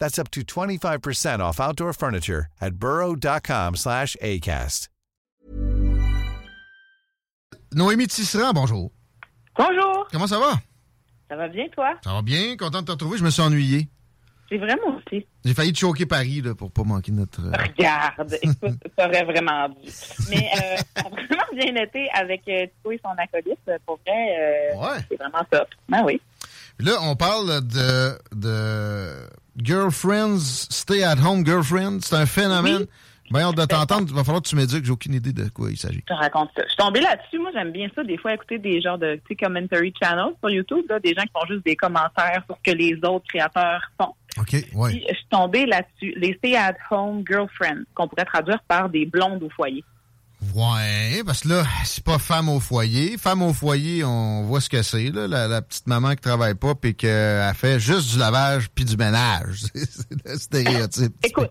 That's up to 25% off outdoor furniture at burrow.com slash ACAST. Noémie Tisserand, bonjour. Bonjour. Comment ça va? Ça va bien, toi? Ça va bien, content de te retrouver. Je me suis ennuyé. C'est vraiment aussi. J'ai failli te choquer Paris là, pour pas manquer notre. euh, Regarde, écoute, ça aurait vraiment dû. Mais euh, ça a vraiment bien été avec euh, Tito et son acolyte. Pour vrai, euh, Ouais. c'est vraiment top. Ben oui. Là, on parle de, de girlfriends, stay at home girlfriends. C'est un phénomène. Ben, hâte de t'entendre. Il va falloir que tu m'éduques. J'ai aucune idée de quoi il s'agit. Je te raconte ça. Je suis tombée là-dessus. Moi, j'aime bien ça, des fois, écouter des genres de commentary channels sur YouTube, là, des gens qui font juste des commentaires sur ce que les autres créateurs font. OK, ouais. Puis, je suis tombée là-dessus. Les stay-at-home girlfriends, qu'on pourrait traduire par des blondes au foyer. Ouais, parce que là, c'est pas femme au foyer. Femme au foyer, on voit ce que c'est, là, la, la petite maman qui travaille pas puis qu'elle fait juste du lavage puis du ménage. C'est le stéréotype. Écoute,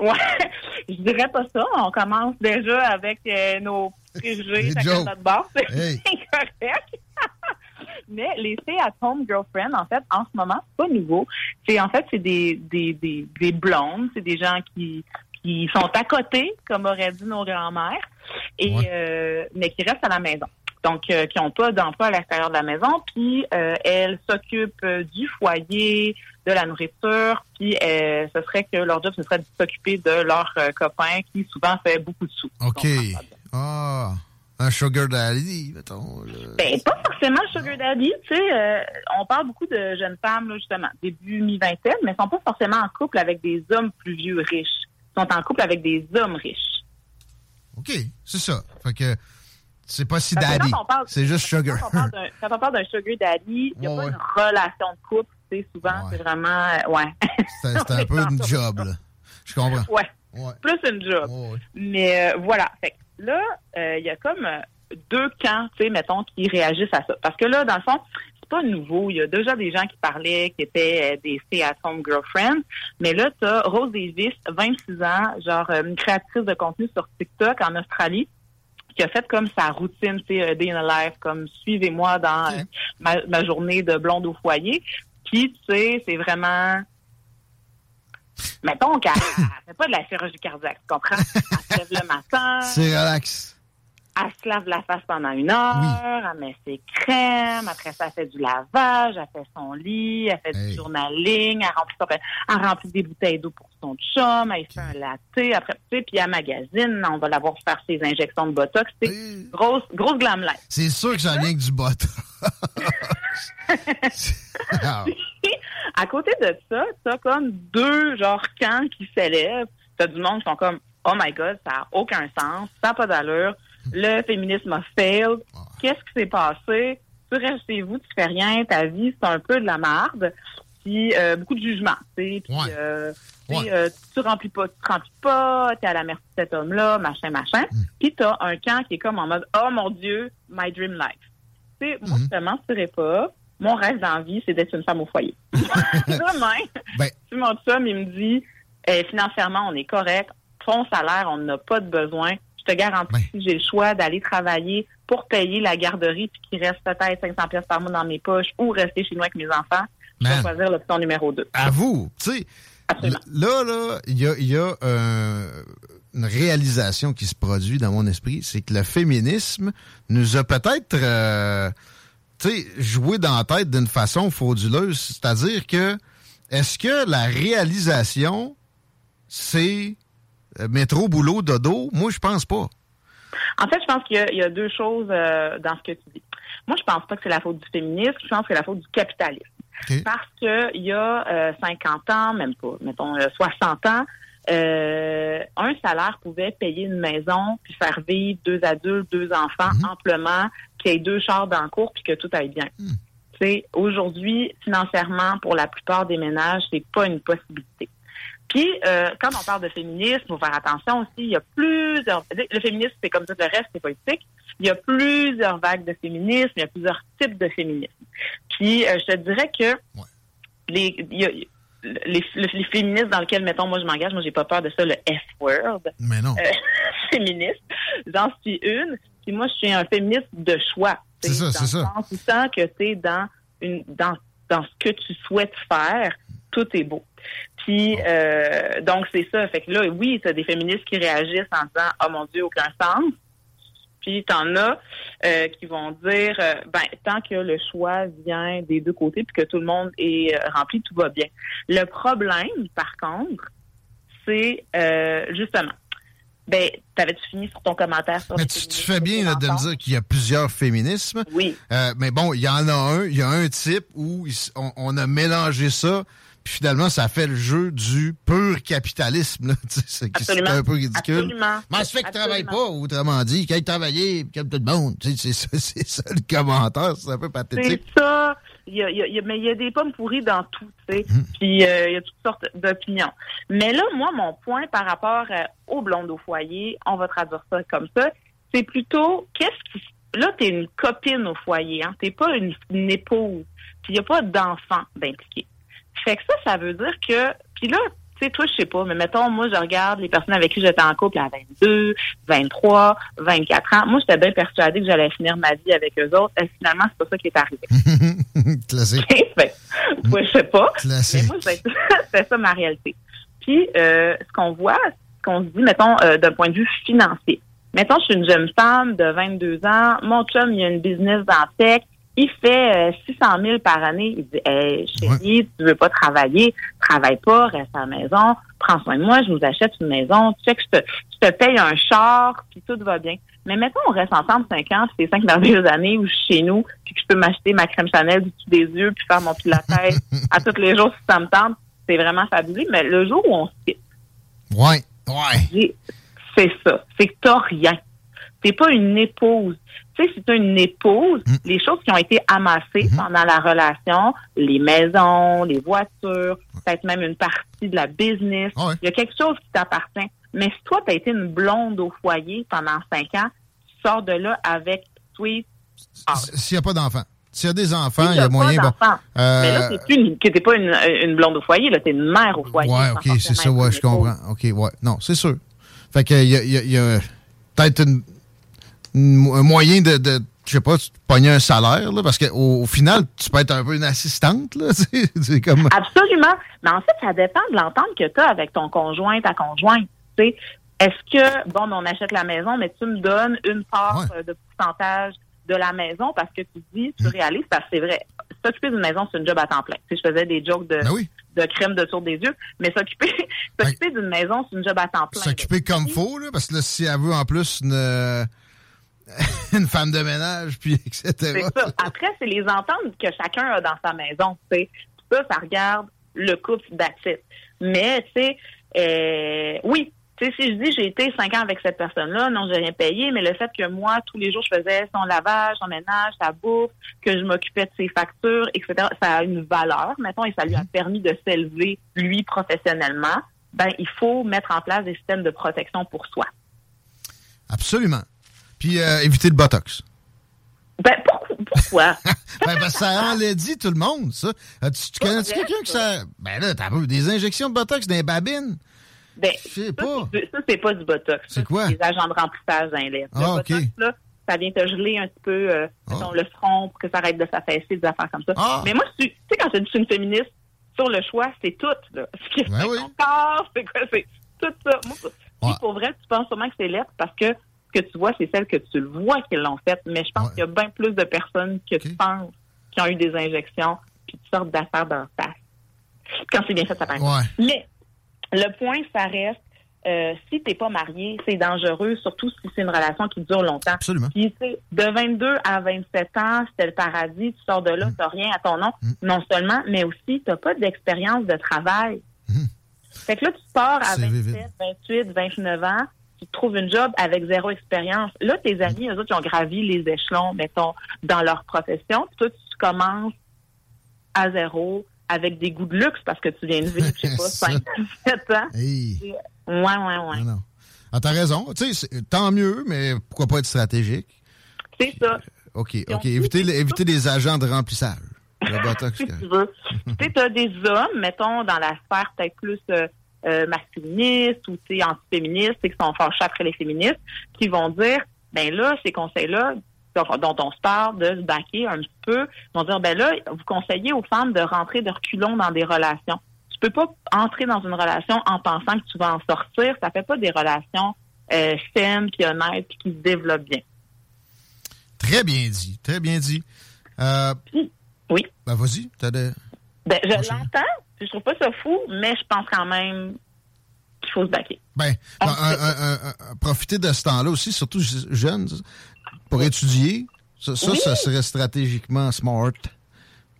ouais, je dirais pas ça. On commence déjà avec euh, nos préjugés chacun notre bord. C'est Hey. incorrect. Mais les stay-at-home girlfriends, en fait, en ce moment, c'est pas nouveau. C'est en fait, c'est des, des, des, des blondes, c'est des gens qui qui sont à côté, comme auraient dit nos grands-mères, et Ouais. euh, mais qui restent à la maison. Donc, euh, qui n'ont pas d'emploi à l'extérieur de la maison, puis euh, elles s'occupent du foyer, de la nourriture, puis ce serait que leur job, ce serait de s'occuper de leur copain qui souvent fait beaucoup de sous. OK. Ah, un sugar daddy, mettons. Ben, pas forcément sugar daddy, tu sais. on parle beaucoup de jeunes femmes, là, justement, début mi-vingtaine, mais elles sont pas forcément en couple avec des hommes plus vieux riches. Sont en couple avec des hommes riches. OK, c'est ça. Fait que c'est pas si daddy. C'est juste sugar. Quand on parle d'un- sugar daddy, il n'y a Ouais, pas ouais. une relation de couple, souvent, Ouais. c'est vraiment, euh, ouais. C'est un peu une job, là. Je comprends. ouais, plus une job. Mais euh, voilà. Fait que là, euh, il y a comme euh, deux camps, tu sais, mettons, qui réagissent à ça. Parce que là, dans le fond, c'est pas nouveau. Il y a déjà des gens qui parlaient qui étaient euh, des stay-at-home girlfriends. Mais là, tu as Rose Davis, 26 ans, genre euh, une créatrice de contenu sur TikTok en Australie qui a fait comme sa routine, tu sais, euh, Day in a Life, comme suivez-moi dans ma, ma journée de blonde au foyer. Puis, tu sais, c'est vraiment Mettons qu'elle fait pas de la chirurgie cardiaque, tu comprends? Elle se lève le matin. C'est relax. Elle se lave la face pendant une heure, elle met ses crèmes, après ça, elle fait du lavage, elle fait son lit, elle fait Hey. du journaling, elle remplit, son- elle remplit des bouteilles d'eau pour son chum, elle fait un latte, après, tu sais, puis elle magazine, on va la voir faire ses injections de Botox, c'est Hey. grosse, grosse glam life. C'est sûr que ça vient que du bot. Ah, à côté de ça, t'as comme deux genre camps qui s'élèvent. T'as du monde qui sont comme Oh my god, ça n'a aucun sens, ça n'a pas d'allure. Le féminisme a failed. Qu'est-ce qui s'est passé? Tu restes chez vous, tu fais rien, ta vie, c'est un peu de la merde. Puis euh, beaucoup de jugement, tu sais. Puis Ouais. euh, tu Ouais. euh, tu remplis pas, tu remplis pas, t'es à la merci de cet homme-là, machin, machin. Hmm. Puis t'as un camp qui est comme en mode Oh mon Dieu, my dream life. Tu sais, moi, Mhm. je te mentirais pas. Mon rêve d'envie, c'est d'être une femme au foyer. Demain, Ben- si mon chum, il me dit, eh, financièrement, on est correct, ton salaire, on n'a pas de besoin. Te garantis, Ben. si j'ai le choix d'aller travailler pour payer la garderie, puis qu'il reste peut-être 500 pièces par mois dans mes poches, ou rester chez nous avec mes enfants, je vais choisir l'option numéro 2. à vous, tu sais, là, là, il y a, il y a euh, une réalisation qui se produit dans mon esprit, c'est que le féminisme nous a peut-être, euh, tu sais, joué dans la tête d'une façon frauduleuse. C'est-à-dire que, est-ce que la réalisation, c'est métro, boulot, dodo? Moi, je pense pas. En fait, je pense qu'il y a- il y, a deux choses euh, dans ce que tu dis. Moi, je pense pas que c'est la faute du féminisme, je pense que c'est la faute du capitalisme. Parce que il y a euh, 50 ans, même pas, mettons euh, 60 ans, euh, un salaire pouvait payer une maison puis faire vivre deux adultes, deux enfants Mhm. amplement, qu'il y ait deux chars dans le cours puis que tout aille bien. Sais, aujourd'hui, financièrement, pour la plupart des ménages, c'est pas une possibilité. Puis, euh, quand on parle de féminisme, il faut faire attention aussi, il y a plusieurs... Le féminisme, c'est comme tout le reste, c'est politique. Il y a plusieurs vagues de féminisme, il y a plusieurs types de féminisme. Puis, euh, je te dirais que Ouais. les, il y a- les, le- les féministes dans lesquels, mettons, moi, je m'engage, moi, j'ai pas peur de ça, le F-word, Mais non. euh, féministe. J'en suis une. Puis moi, je suis un féministe de choix. C'est ça, c'est ça. tant que tu es dans, une, dans, dans ce que tu souhaites faire, tout est beau. Puis, euh, donc, c'est ça. Fait que là, oui, tu as des féministes qui réagissent en disant « Oh mon Dieu, aucun sens ». Puis, t'en as euh, qui vont dire euh, ben tant que le choix vient des deux côtés puis que tout le monde est rempli, tout va bien. Le problème, par contre, c'est justement, ben, t'avais-tu fini sur ton commentaire sur Mais tu, fais bien là, de me dire qu'il y a plusieurs féminismes. Oui. Euh, mais bon, il y en a un, il y a un type où on a mélangé ça, puis finalement, ça fait le jeu du pur capitalisme. Tu c'est c'est un peu ridicule. Absolument. Mais ça fait qu'il travaille Absolument. pas, autrement dit, qu'il aille travailler comme tout le monde. Tu C'est ça, c'est ça le commentaire, c'est un peu C'est pathétique. ça. Il y a, il y mais il y a des pommes pourries dans tout, tu. Mhm. Puis euh, il y a toutes sortes d'opinions. Mais là, moi, mon point par rapport euh, aux blondes au foyer, on va traduire ça comme ça, c'est plutôt qu'est-ce qui là, t'es une copine au foyer, hein. T'es pas une, une épouse. Puis il n'y a pas d'enfant d'impliqué. Fait que ça, ça veut dire que. Puis là, tu sais, toi, je sais pas, mais mettons, moi, je regarde les personnes avec qui j'étais en couple à 22, 23, 24 ans. Moi, j'étais bien persuadée que j'allais finir ma vie avec eux autres. Et finalement, c'est pas ça qui est arrivé. Classique. fait, ouais, je sais pas. Mais Classique. moi, c'était c'était ça ma réalité. Puis, euh, ce qu'on voit, ce qu'on se dit, mettons, euh, d'un point de vue financier. Mettons, je suis une jeune femme de 22 ans. Mon chum, il a une business dans la tech. Il fait euh, 600 000 par année. Il dit, hey, chérie, tu veux pas travailler, travaille pas, reste à la maison, prends soin de moi, je nous achète une maison. Tu sais que je te, je te paye un char, puis tout va bien. Mais mettons, on reste ensemble 5 ans, c'est 5 merveilleuses années où je suis chez nous, puis que je peux m'acheter ma crème Chanel du dessus des yeux, puis faire mon pilates à tous les jours si ça me tente. C'est vraiment fabuleux. Mais le jour où on se quitte, Ouais, ouais. c'est ça. C'est que t'as rien. T'es pas une épouse. Tu sais, si t'as une épouse, Mm. les choses qui ont été amassées Mhm. pendant la relation, les maisons, les voitures, peut-être même une partie de la business, Ouais. il y a quelque chose qui t'appartient. Mais si toi, t'as été une blonde au foyer pendant cinq ans, tu sors de là avec sweet. Ah. S- S'il n'y a pas d'enfants. S'il y a des enfants, il y a moyen. Bon, d'enfant. euh, Mais là, que t'es pas une, une blonde au foyer, là, t'es une mère au foyer. Ouais, ok, c'est ça, ouais, je comprends. Ok, ouais. Non, c'est sûr. Fait que il y a, y a- il y a peut-être une- un moyen de, de je sais pas, tu pognes un salaire, là, parce qu'au au final, tu peux être un peu une assistante, là. C'est comme... Absolument. Mais en fait, ça dépend de l'entente que tu as avec ton conjoint, ta conjointe. Est-ce que, bon, on achète la maison, mais tu me donnes une part euh, de pourcentage de la maison parce que tu dis, tu mm. réalises, parce que c'est vrai, s'occuper d'une maison, c'est une job à temps plein. Si je faisais des jokes de, ben de crème de tour des yeux, mais s'occuper s'occuper d'une maison, c'est une job à temps plein. S'occuper comme faut, là, parce que là, si elle veut en plus une, une femme de ménage, puis etc. C'est ça. Après, c'est les ententes que chacun a dans sa maison. sais. Ça, ça regarde le couple d'actifs. Mais, tu sais, euh, oui, tu sais, si je dis j'ai été cinq ans avec cette personne-là, non, j'ai rien payé, mais le fait que moi, tous les jours, je faisais son lavage, son ménage, sa bouffe, que je m'occupais de ses factures, etc., ça a une valeur, mettons, et ça lui a mhm. permis de s'élever, lui, professionnellement, ben, il faut mettre en place des systèmes de protection pour soi. Absolument. Puis euh, éviter le Botox. Ben, pourquoi? ben, parce que ça enlaidit tout le monde, ça. Euh, tu, connais quelqu'un qui ça... Ben là, t'as des injections de Botox dans les babines? Ben, sais pas. Ça, c'est pas du Botox. C'est quoi? Des agents de remplissage dans les Ah, OK. là, ça vient te geler un petit peu euh, ah. le front pour que ça arrête de s'affaisser, des affaires comme ça. Ah. Mais moi, tu sais, quand je dis une féministe, sur le choix, c'est tout. Là. Ce qui ben oui. c'est quoi? C'est tout ça. Moi, pour vrai, tu penses sûrement que c'est lettre parce que que tu vois, c'est celle que tu le vois qu'ils l'ont faite. Mais je pense qu'il y a bien plus de personnes que tu penses qui ont eu des injections puis toutes sortes d'affaires dans le face. Quand c'est bien fait, ça paraît. Mais le point, ça reste, euh, si t'es pas marié, c'est dangereux, surtout si c'est une relation qui dure longtemps. Absolument. Puis, de 22 à 27 ans, c'était le paradis, tu sors de là, tu n'as rien à ton nom, mm. non seulement, mais aussi, tu n'as pas d'expérience de travail. Mm. Fait que là, tu pars à 27, 28, 29 ans, tu trouves une job avec zéro expérience. Là, tes amis, eux autres, ils ont gravi les échelons, mettons, dans leur profession. Puis toi, tu commences à zéro, avec des goûts de luxe parce que tu viens de vivre, je sais pas, 5, 7 ans. Ouais, ouais, ouais. Non, Ah, t'as raison. Tu sais, tant mieux, mais pourquoi pas être stratégique? C'est ça. Euh, OK, OK. Éviter, éviter les agents de remplissage. Le botox. si tu veux. tu sais, t'as des hommes, mettons, dans la sphère peut-être plus euh, euh masculiniste ou, tu sais, antiféministe, qui sont fâchés après les féministes, qui vont dire, ben là, ces conseils-là, dont on se parle, de se baquer un petit peu, vont dire, ben là, vous conseillez aux femmes de rentrer de reculons dans des relations. Tu peux pas entrer dans une relation en pensant que tu vas en sortir. Ça fait pas des relations euh, saines, puis honnêtes, puis qui se développent bien. Très bien dit, très bien dit. Euh, oui. Ben vas-y, t'as des... Ben, je l'entends, je trouve pas ça fou, mais je pense quand même qu'il faut se baquer. Ben, profiter de ce temps-là aussi, surtout jeunes, pour étudier, ça, ça, serait stratégiquement smart.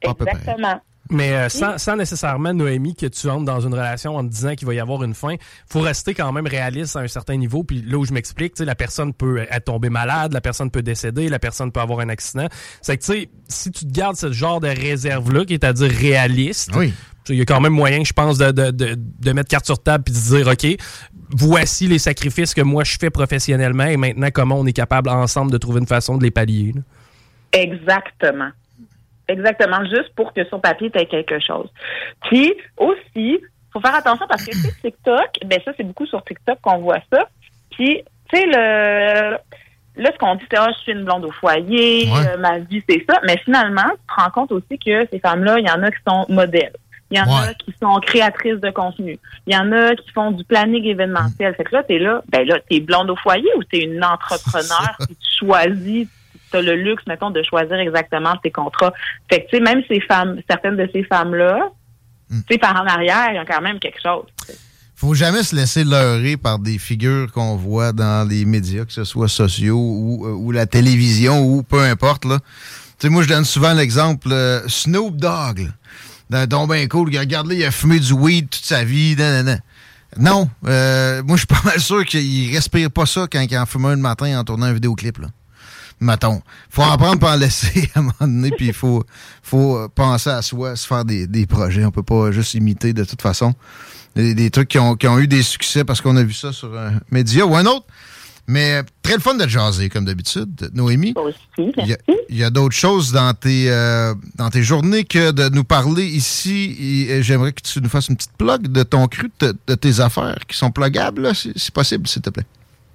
Exactement. Mais euh, sans, nécessairement, Noémie, que tu entres dans une relation en te disant qu'il va y avoir une fin, faut rester quand même réaliste à un certain niveau. Puis là où je m'explique, la personne peut être tombée malade, la personne peut décéder, la personne peut avoir un accident. C'est que, tu sais, si tu te gardes ce genre de réserve-là, qui est à dire réaliste, oui. Il y a quand même moyen, je pense, de, de, de, de mettre carte sur table puis de se dire, OK, voici les sacrifices que moi je fais professionnellement et maintenant comment on est capable ensemble de trouver une façon de les pallier. Exactement. Exactement, juste pour que sur papier, tu aies quelque chose. Puis aussi, faut faire attention parce que sur TikTok, ben ça, c'est beaucoup sur TikTok qu'on voit ça. Puis, tu sais, le là, ce qu'on dit, c'est ah, je suis une blonde au foyer, euh, ma vie, c'est ça. Mais finalement, tu te rends compte aussi que ces femmes-là, il y en a qui sont modèles. Il y en a qui sont créatrices de contenu. Il y en a qui font du planning événementiel. Fait que là, t'es là, ben là, t'es blonde au foyer ou t'es une entrepreneur qui tu choisis, t'as le luxe, mettons, de choisir exactement tes contrats. Fait que, tu sais, même ces femmes, certaines de ces femmes-là, hmm. tu sais, par en arrière, il y a quand même quelque chose. Faut jamais se laisser leurrer par des figures qu'on voit dans les médias, que ce soit sociaux ou, euh, ou la télévision ou peu importe, là. Tu sais, moi, je donne souvent l'exemple euh, Snoop Dogg, don bien cool. Regarde, là, il a fumé du weed toute sa vie. Non, euh, moi, je suis pas mal sûr qu'il respire pas ça quand il en fume un le matin en tournant un vidéoclip. Là. Mettons. faut en prendre pour en laisser à un moment donné, puis il faut, faut penser à soi, se faire des, des projets. On peut pas juste imiter de toute façon. Des, des trucs qui ont, qui ont eu des succès parce qu'on a vu ça sur un média ou un autre. Mais très le fun de jaser, comme d'habitude, Noémie. Il y a, d'autres choses dans tes, euh, dans tes journées que de nous parler ici. Et, j'aimerais que tu nous fasses une petite plug de ton cru, de, tes affaires qui sont plugables, si, possible, s'il te plaît.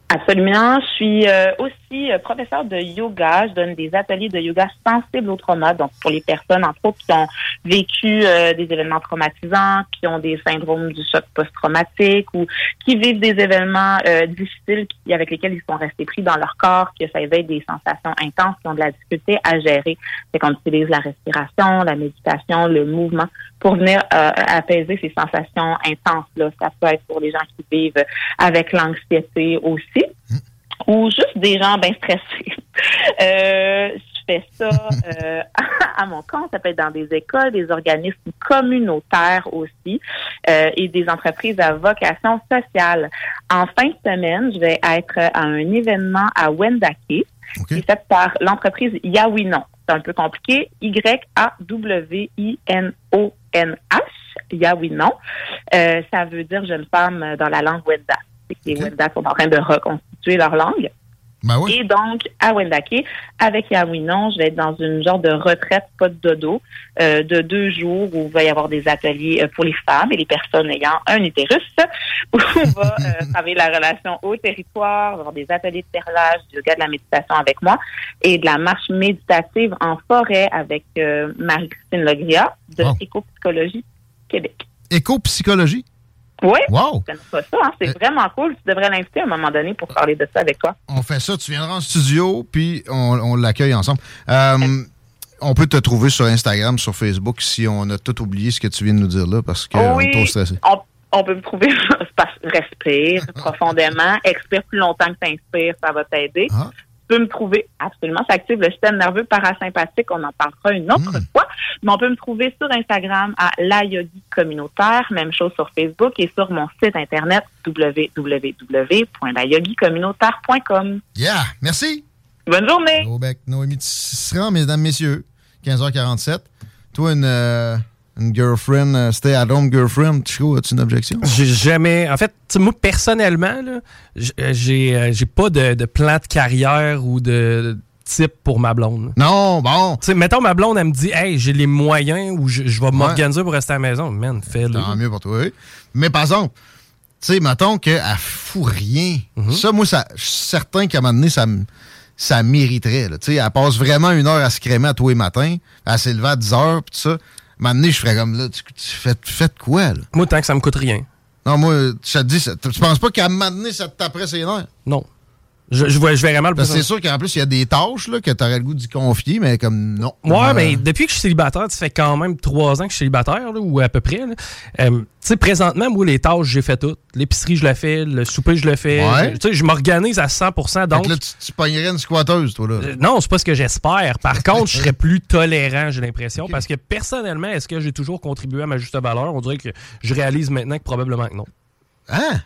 Absolument. Je suis euh, aussi euh, professeur de yoga. Je donne des ateliers de yoga sensibles au trauma, donc pour les personnes, entre autres, qui ont vécu euh, des événements traumatisants, qui ont des syndromes du choc post-traumatique ou qui vivent des événements euh, difficiles avec lesquels ils sont restés pris dans leur corps, que ça éveille des sensations intenses, qui ont de la difficulté à gérer. C'est qu'on utilise la respiration, la méditation, le mouvement pour venir apaiser ces sensations intenses-là. Ça peut être pour les gens qui vivent avec l'anxiété aussi ou juste des gens bien stressés. Euh, je fais ça euh, à mon compte, ça peut être dans des écoles, des organismes communautaires aussi euh, et des entreprises à vocation sociale. En fin de semaine, je vais être à un événement à Wendake qui est fait par l'entreprise Yawinon. C'est un peu compliqué. Y-A-W-I-N-O-N-H. Yawinon. Ça veut dire jeune femme dans la langue Wendat les Wendat sont en train de leur langue. Ben oui. Et donc, à Wendake, avec Yawinon, je vais être dans une genre de retraite, pas de dodo, euh, de deux jours où il va y avoir des ateliers euh, pour les femmes et les personnes ayant un utérus, où on va euh, travailler la relation au territoire, avoir des ateliers de perlage, du yoga de la méditation avec moi et de la marche méditative en forêt avec Marie-Christine Legria de Éco-Psychologie Québec. Éco-Psychologie? Oui. Wow. pas ça. Hein. C'est vraiment cool. Tu devrais l'inviter à un moment donné pour parler de ça avec toi. On fait ça. Tu viendras en studio, puis on, l'accueille ensemble. Euh, on peut te trouver sur Instagram, sur Facebook, si on a tout oublié ce que tu viens de nous dire là, parce qu'on est trop stressé. On, peut me trouver, respire profondément, expire plus longtemps que tu inspires, ça va t'aider. Ah peut me trouver, absolument, ça active le système nerveux parasympathique, on en parlera une autre hmm. fois, mais on peut me trouver sur Instagram à La Yogi Communautaire, même chose sur Facebook et sur mon site internet www.layogicommunautaire.com. Yeah, merci. Bonne journée. Noémie mesdames, messieurs, 15h47. Toi, une... Euh, une girlfriend, stay at home girlfriend, Chico, as-tu une objection? J'ai jamais. En fait, moi, personnellement, euh, j'ai euh, j'ai pas de, plan de carrière ou de type pour ma blonde. Non, bon. sais, mettons, ma blonde, elle me dit, hey, j'ai les moyens ou je, vais m'organiser pour rester à la maison. Man, fais-le. Tant mieux pour toi. Mais par exemple, tu sais, mettons qu'elle fout rien. Mhm. Ça, moi, ça, je suis certain qu'à un moment donné, ça me ça mériterait. Tu sais, elle passe vraiment une heure à se crémer à tous les matins. Elle s'est levée à 10 heures, pis tout ça donné, je ferais comme là, tu, fais, fais de quoi, là? Moi, tant que ça me coûte rien. Non, moi, tu te dis, tu penses pas qu'à un moment donné, ça te taperait ses nerfs? Non. Je, je, je verrais mal. C'est sûr qu'en plus, il y a des tâches là, que tu aurais le goût d'y confier, mais comme non. Ouais, mais depuis que je suis célibataire, ça fait quand même trois ans que je suis célibataire, ou à peu près. Euh, tu sais, présentement, moi, les tâches, j'ai fait toutes. L'épicerie, je l'ai fait. Le souper, je le fais. Tu sais, je m'organise à 100% donc. là, tu, tu pognerais une squatteuse, toi, là. Euh, non, c'est pas ce que j'espère. Par contre, je serais plus tolérant, j'ai l'impression, parce que personnellement, est-ce que j'ai toujours contribué à ma juste valeur? On dirait que je réalise maintenant que probablement que non. Hein?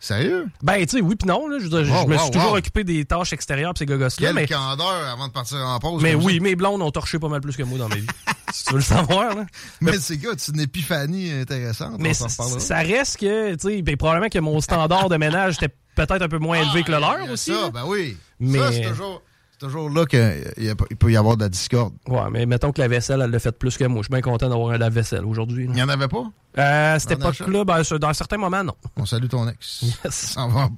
Sérieux? Ben, tu sais, oui puis non. Là. Je, me suis toujours occupé des tâches extérieures pis ces gogos-là. mais... candeur avant de partir en pause. Mais oui, mes blondes ont torché pas mal plus que moi dans ma vie. si tu veux le savoir. Là. Mais, c'est quoi, c'est une épiphanie intéressante. Mais ça reste que, tu sais, ben, probablement que mon standard de ménage était peut-être un peu moins élevé que le ah, leur aussi. Ça, ben oui. Mais... Ça, c'est toujours toujours là qu'il peut y avoir de la discorde. Ouais, mais mettons que la vaisselle, elle l'a fait plus que moi. Je suis bien content d'avoir un lave-vaisselle aujourd'hui. Il n'y en avait pas? Euh, à cette époque-là, ben, dans certains moments, non. On salue ton ex. Yes. On, va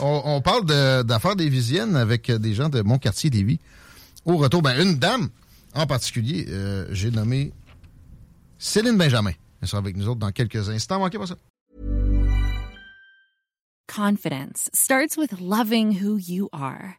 on, on parle d'affaires des visiennes avec des gens de mon quartier Lévis. Au retour, ben, une dame en particulier, euh, j'ai nommé Céline Benjamin. Elle sera avec nous autres dans quelques instants. Manquez pas ça. Confidence starts with loving who you are.